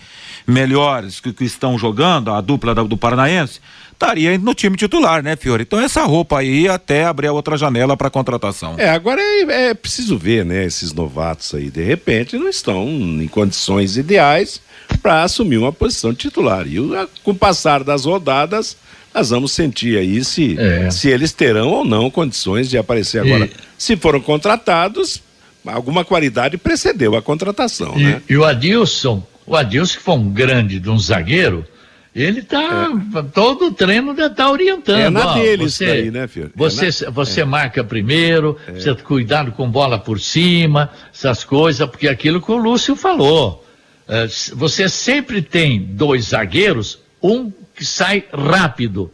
melhores que, que estão jogando, a dupla do, Paranaense, estaria no time titular, né, Fiore? Então essa roupa aí até abrir a outra janela para contratação. É, agora é, é, preciso ver, né, esses novatos aí, de repente não estão em condições ideais para assumir uma posição titular. E com o passar das rodadas, nós vamos sentir aí se, é. se eles terão ou não condições de aparecer agora. E... Se foram contratados, alguma qualidade precedeu a contratação, e, né? E o Adilson, o Adilson que foi um grande de um zagueiro, ele tá é. todo o treino tá orientando. É na ó, deles você, né, filho? Você, é na... você é. marca primeiro, é. você cuidado com bola por cima, essas coisas, porque aquilo que o Lúcio falou. É, você sempre tem dois zagueiros, um que sai rápido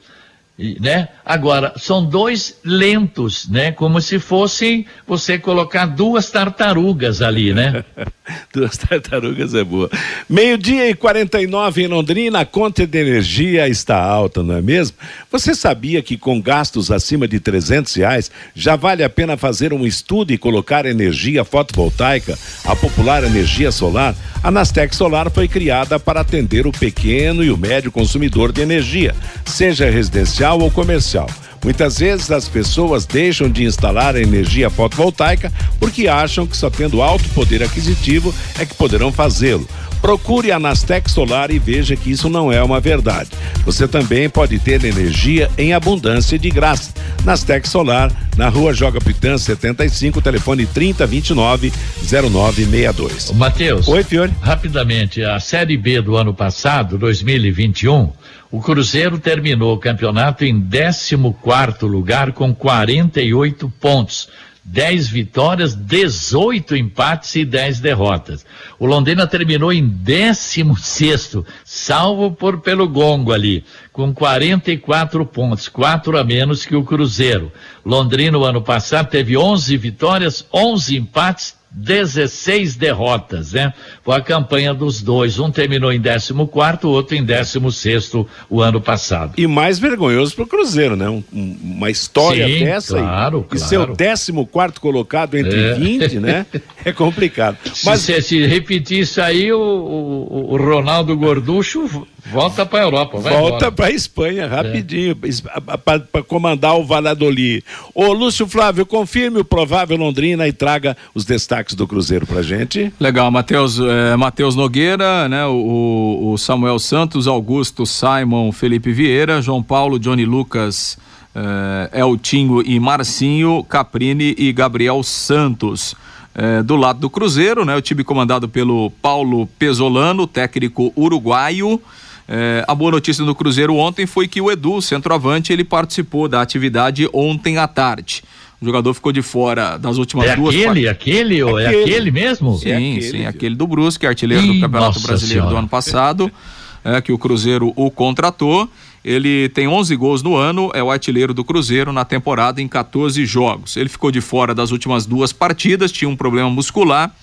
né? Agora, são dois lentos, né? Como se fossem você colocar duas tartarugas ali, né? duas tartarugas é boa. Meio-dia e 49 em Londrina, a conta de energia está alta, não é mesmo? Você sabia que com gastos acima de 300 reais já vale a pena fazer um estudo e colocar energia fotovoltaica, a popular energia solar? A Nastec Solar foi criada para atender o pequeno e o médio consumidor de energia, seja residencial ou comercial. Muitas vezes as pessoas deixam de instalar a energia fotovoltaica porque acham que só tendo alto poder aquisitivo é que poderão fazê-lo. Procure a Nastec Solar e veja que isso não é uma verdade. Você também pode ter energia em abundância de graça. Nastec Solar, na rua Joga Pitã 75, telefone 3029 0962. Matheus. Oi, Fiore. Rapidamente, a Série B do ano passado, 2021, o Cruzeiro terminou o campeonato em 14 lugar com 48 pontos. 10 vitórias, 18 empates e 10 derrotas. O Londrina terminou em 16, salvo por pelo gongo ali, com 44 pontos, 4 a menos que o Cruzeiro. Londrina, no ano passado, teve 11 vitórias, 11 empates 16 derrotas, né? Foi a campanha dos dois. Um terminou em 14, o outro em 16 o ano passado. E mais vergonhoso para o Cruzeiro, né? Um, uma história Sim, dessa claro, e, claro. ser o 14 colocado entre é. 20, né? É complicado. Mas se, se repetir isso aí, o, o, o Ronaldo Gorducho volta para a Europa. volta para a Espanha rapidinho, é. para comandar o Valladolid. Ô Lúcio Flávio, confirme o provável Londrina e traga os destaques do Cruzeiro pra gente. Legal, Matheus é, Matheus Nogueira, né? O, o, Samuel Santos, Augusto, Simon, Felipe Vieira, João Paulo, Johnny Lucas, é, Eltinho e Marcinho, Caprini e Gabriel Santos. É, do lado do Cruzeiro, né? O time comandado pelo Paulo Pesolano, técnico uruguaio. É, a boa notícia do Cruzeiro ontem foi que o Edu, centroavante, ele participou da atividade ontem à tarde. O jogador ficou de fora das últimas é duas aquele, aquele, aquele, é aquele mesmo? Sim, é aquele, sim, aquele do Brusque, artilheiro Ih, do Campeonato Brasileiro senhora. do ano passado, é, que o Cruzeiro o contratou. Ele tem 11 gols no ano, é o artilheiro do Cruzeiro na temporada em 14 jogos. Ele ficou de fora das últimas duas partidas, tinha um problema muscular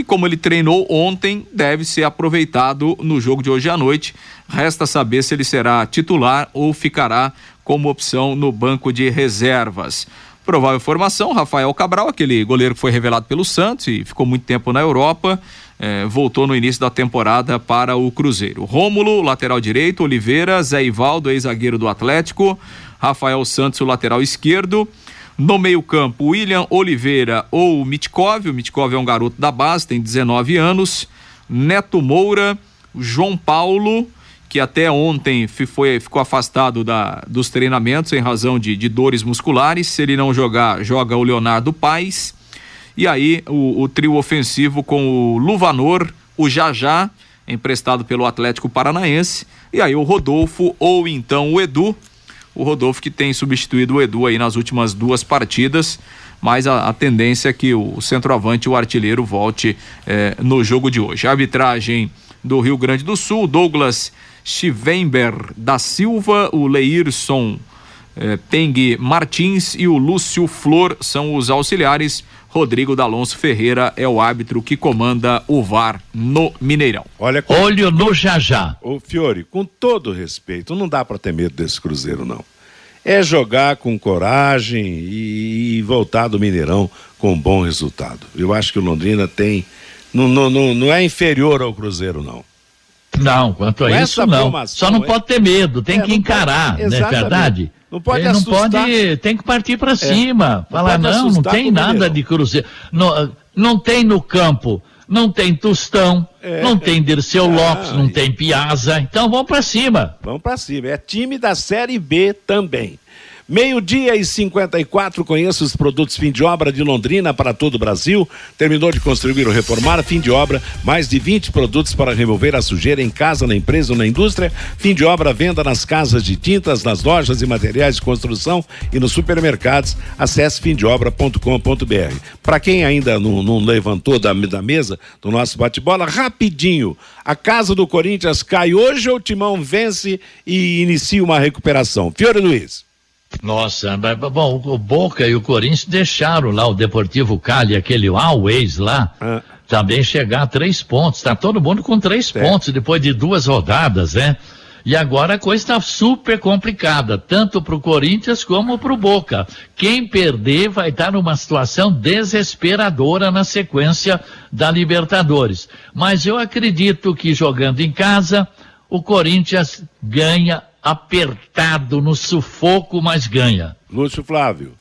e como ele treinou ontem, deve ser aproveitado no jogo de hoje à noite. Resta saber se ele será titular ou ficará como opção no banco de reservas. Provável formação, Rafael Cabral, aquele goleiro que foi revelado pelo Santos e ficou muito tempo na Europa, eh, voltou no início da temporada para o Cruzeiro. Rômulo, lateral direito, Oliveira, Zé Ivaldo, ex-zagueiro do Atlético, Rafael Santos, o lateral esquerdo, no meio-campo, William Oliveira ou Mitkov. O Mitkov é um garoto da base, tem 19 anos. Neto Moura, João Paulo, que até ontem foi, ficou afastado da, dos treinamentos em razão de, de dores musculares. Se ele não jogar, joga o Leonardo Paes. E aí o, o trio ofensivo com o Luvanor, o Jajá, emprestado pelo Atlético Paranaense, e aí o Rodolfo ou então o Edu. O Rodolfo que tem substituído o Edu aí nas últimas duas partidas, mas a, a tendência é que o centroavante, o artilheiro, volte eh, no jogo de hoje. A arbitragem do Rio Grande do Sul, Douglas Chivenber da Silva, o Leirson eh, Peng Martins e o Lúcio Flor são os auxiliares. Rodrigo D'Alonso Ferreira é o árbitro que comanda o VAR no Mineirão. Olha, com... olho no Jajá. Ô Fiore, com todo respeito, não dá para ter medo desse Cruzeiro não. É jogar com coragem e, e voltar do Mineirão com um bom resultado. Eu acho que o Londrina tem não, não, não, não é inferior ao Cruzeiro não. Não, quanto a isso não. Só não é... pode ter medo, tem é, que encarar, pode... não é verdade? Não pode Ele não pode, tem que partir para é. cima. É. Falar, não, não, não tem nada de cruzeiro. Não, não tem no campo, não tem Tostão, é. não tem Dirceu ah, Lopes, não tem Piazza. Então vamos para cima. Vamos para cima. É time da Série B também. Meio-dia e 54, conheça os produtos fim de obra de Londrina para todo o Brasil. Terminou de construir ou reformar, fim de obra, mais de 20 produtos para remover a sujeira em casa, na empresa ou na indústria. Fim de obra, venda nas casas de tintas, nas lojas e materiais de construção e nos supermercados. Acesse fimdeobra.com.br. Para quem ainda não, não levantou da, da mesa do nosso bate-bola, rapidinho. A casa do Corinthians cai hoje ou o Timão vence e inicia uma recuperação? Fiore Luiz. Nossa, bom, o Boca e o Corinthians deixaram lá o Deportivo Cali, aquele Always lá, ah. também chegar a três pontos. Tá todo mundo com três pontos depois de duas rodadas, né? E agora a coisa está super complicada, tanto para o Corinthians como para o Boca. Quem perder vai estar numa situação desesperadora na sequência da Libertadores. Mas eu acredito que jogando em casa, o Corinthians ganha apertado no sufoco, mas ganha. Lúcio Flávio.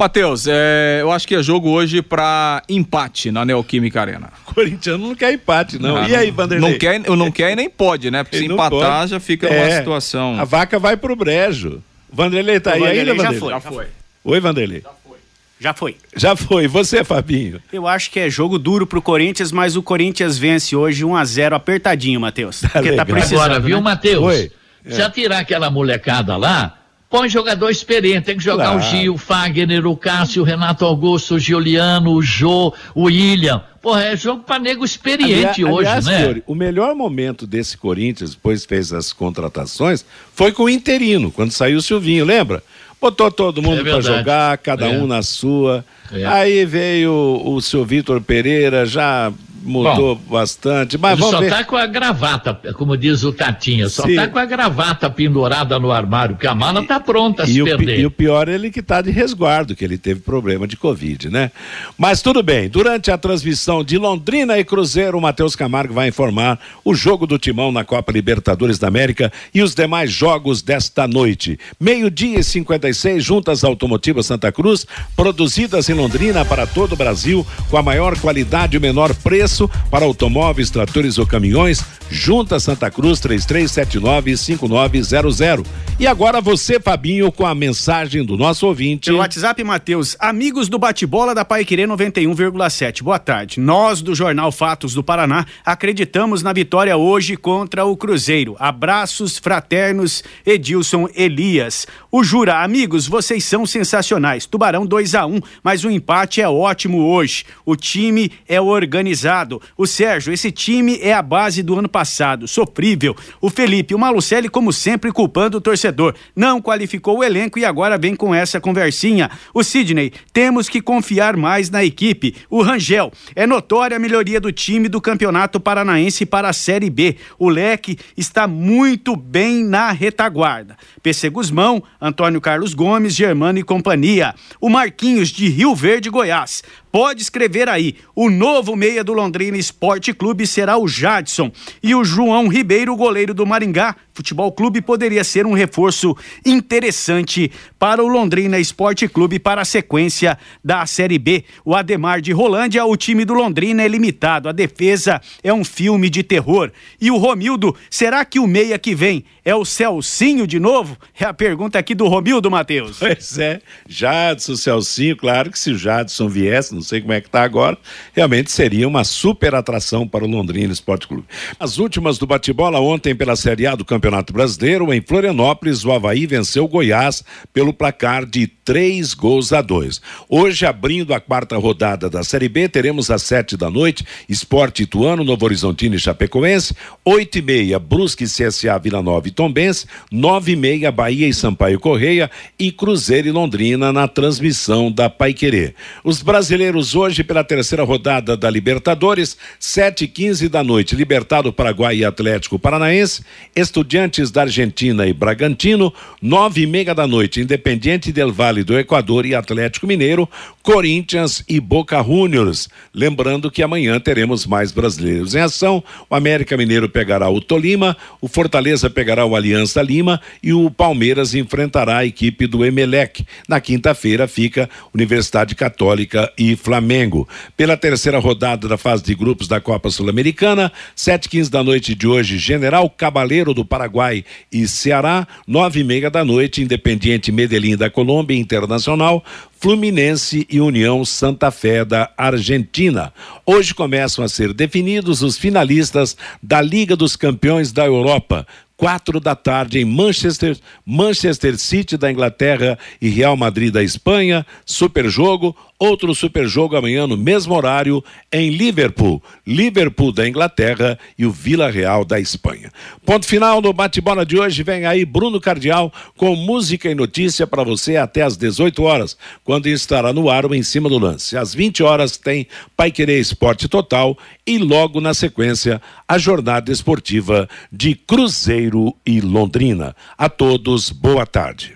Matheus, é, eu acho que é jogo hoje para empate na Neoquímica Arena. O Corinthians não quer empate, não. Ah, e aí, Vanderlei? Não quer, não quer e nem pode, né? Porque se empatar pode. já fica é, numa situação. A vaca vai pro brejo. Vanderlei tá o aí Vanderlei ainda, Vanderlei? Já foi, já foi. Oi, Vanderlei. Já foi. Já foi. Já foi. Você, Fabinho? Eu acho que é jogo duro pro Corinthians, mas o Corinthians vence hoje 1 a 0 apertadinho, Matheus. Tá porque tá precisando. Agora, viu, né? Matheus? Oi. É. Se atirar aquela molecada lá, põe jogador experiente, tem que jogar claro. o Gil, o Fagner, o Cássio, o Renato Augusto, o Giuliano, o Jô, o William. Porra, é jogo para nego experiente hoje, aliás, né? Fiori, o melhor momento desse Corinthians, depois fez as contratações, foi com o Interino, quando saiu o Silvinho, lembra? Botou todo mundo é para jogar, cada é. um na sua. É. Aí veio o, o seu Vitor Pereira, já mudou Bom, bastante. Mas ele só ver. tá com a gravata, como diz o Tatinha, só Sim. tá com a gravata pendurada no armário, porque a mala tá pronta a se perder. e o pior é ele que tá de resguardo, que ele teve problema de Covid, né? Mas tudo bem, durante a transmissão de Londrina e Cruzeiro, o Matheus Camargo vai informar o jogo do Timão na Copa Libertadores da América e os demais jogos desta noite. Meio-dia e 56, juntas automotivas Santa Cruz, produzidas em Londrina para todo o Brasil, com a maior qualidade e o menor preço para automóveis, tratores ou caminhões, Junta Santa Cruz 33795900. E agora você, Fabinho, com a mensagem do nosso ouvinte. Pelo WhatsApp, Matheus, amigos do bate-bola da Paiquerê 91,7. Boa tarde. Nós do Jornal Fatos do Paraná acreditamos na vitória hoje contra o Cruzeiro. Abraços fraternos, Edilson Elias. O Jura, amigos, vocês são sensacionais. Tubarão 2 a 1 um, mas o empate é ótimo hoje. O time é organizado O Sérgio, esse time é a base do ano passado, sofrível. O Felipe, o Malucelli, como sempre, culpando o torcedor. Não qualificou o elenco e agora vem com essa conversinha. O Sidney, temos que confiar mais na equipe. O Rangel, é notória a melhoria do time do Campeonato Paranaense para a Série B. O leque está muito bem na retaguarda. PC Guzmão, Antônio Carlos Gomes, Germano e companhia. O Marquinhos de Rio Verde, Goiás. Pode escrever aí, o novo meia do Londrina Esporte Clube será o Jadson e o João Ribeiro, goleiro do Maringá. Futebol Clube poderia ser um reforço interessante para o Londrina Esporte Clube para a sequência da Série B. O Ademar de Rolândia, o time do Londrina é limitado. A defesa é um filme de terror. E o Romildo, será que o meia que vem é o Celcinho de novo? É a pergunta aqui do Romildo, Matheus. Pois é, Jadson, Celcinho, claro que se o Jadson viesse, não sei como é que tá agora, realmente seria uma super atração para o Londrina Esporte Clube. As últimas do bate-bola ontem pela Série A do Campeonato Brasileiro, em Florianópolis, o Havaí venceu o Goiás pelo placar de três gols a dois. Hoje, abrindo a quarta rodada da Série B, teremos às sete da noite, Esporte Ituano, Novo Horizontino e Chapecoense, oito e meia, Brusque, CSA, Vila Nova e Tombense, nove e meia, Bahia e Sampaio Correia e Cruzeiro e Londrina na transmissão da Paiquerê. Os brasileiros hoje pela terceira rodada da Libertadores, sete e quinze da noite, Libertado Paraguai e Atlético Paranaense, Estudiantes da Argentina e Bragantino, nove e meia da noite, Independiente del Vale do Equador e Atlético Mineiro, Corinthians e Boca Juniors. Lembrando que amanhã teremos mais brasileiros em ação. O América Mineiro pegará o Tolima, o Fortaleza pegará o Aliança Lima e o Palmeiras enfrentará a equipe do Emelec. Na quinta-feira fica Universidade Católica e Flamengo. Pela terceira rodada da fase de grupos da Copa Sul-Americana, sete e quinze da noite de hoje, General Cabaleiro do Paraguai e Ceará, nove e meia da noite, Independiente Medellín da Colômbia Internacional, Fluminense e União Santa Fé da Argentina. Hoje começam a ser definidos os finalistas da Liga dos Campeões da Europa quatro da tarde em Manchester, Manchester City da Inglaterra e Real Madrid da Espanha, super jogo, outro super jogo amanhã no mesmo horário em Liverpool, Liverpool da Inglaterra e o Vila Real da Espanha. Ponto final no bate-bola de hoje, vem aí Bruno Cardial com música e notícia para você até às 18 horas, quando estará no ar o Em Cima do Lance. Às 20 horas tem Pai Querer Esporte Total e logo na sequência a jornada esportiva de Cruzeiro e Londrina. A todos, boa tarde.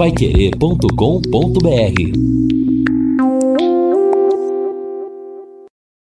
Paiquerê.com.br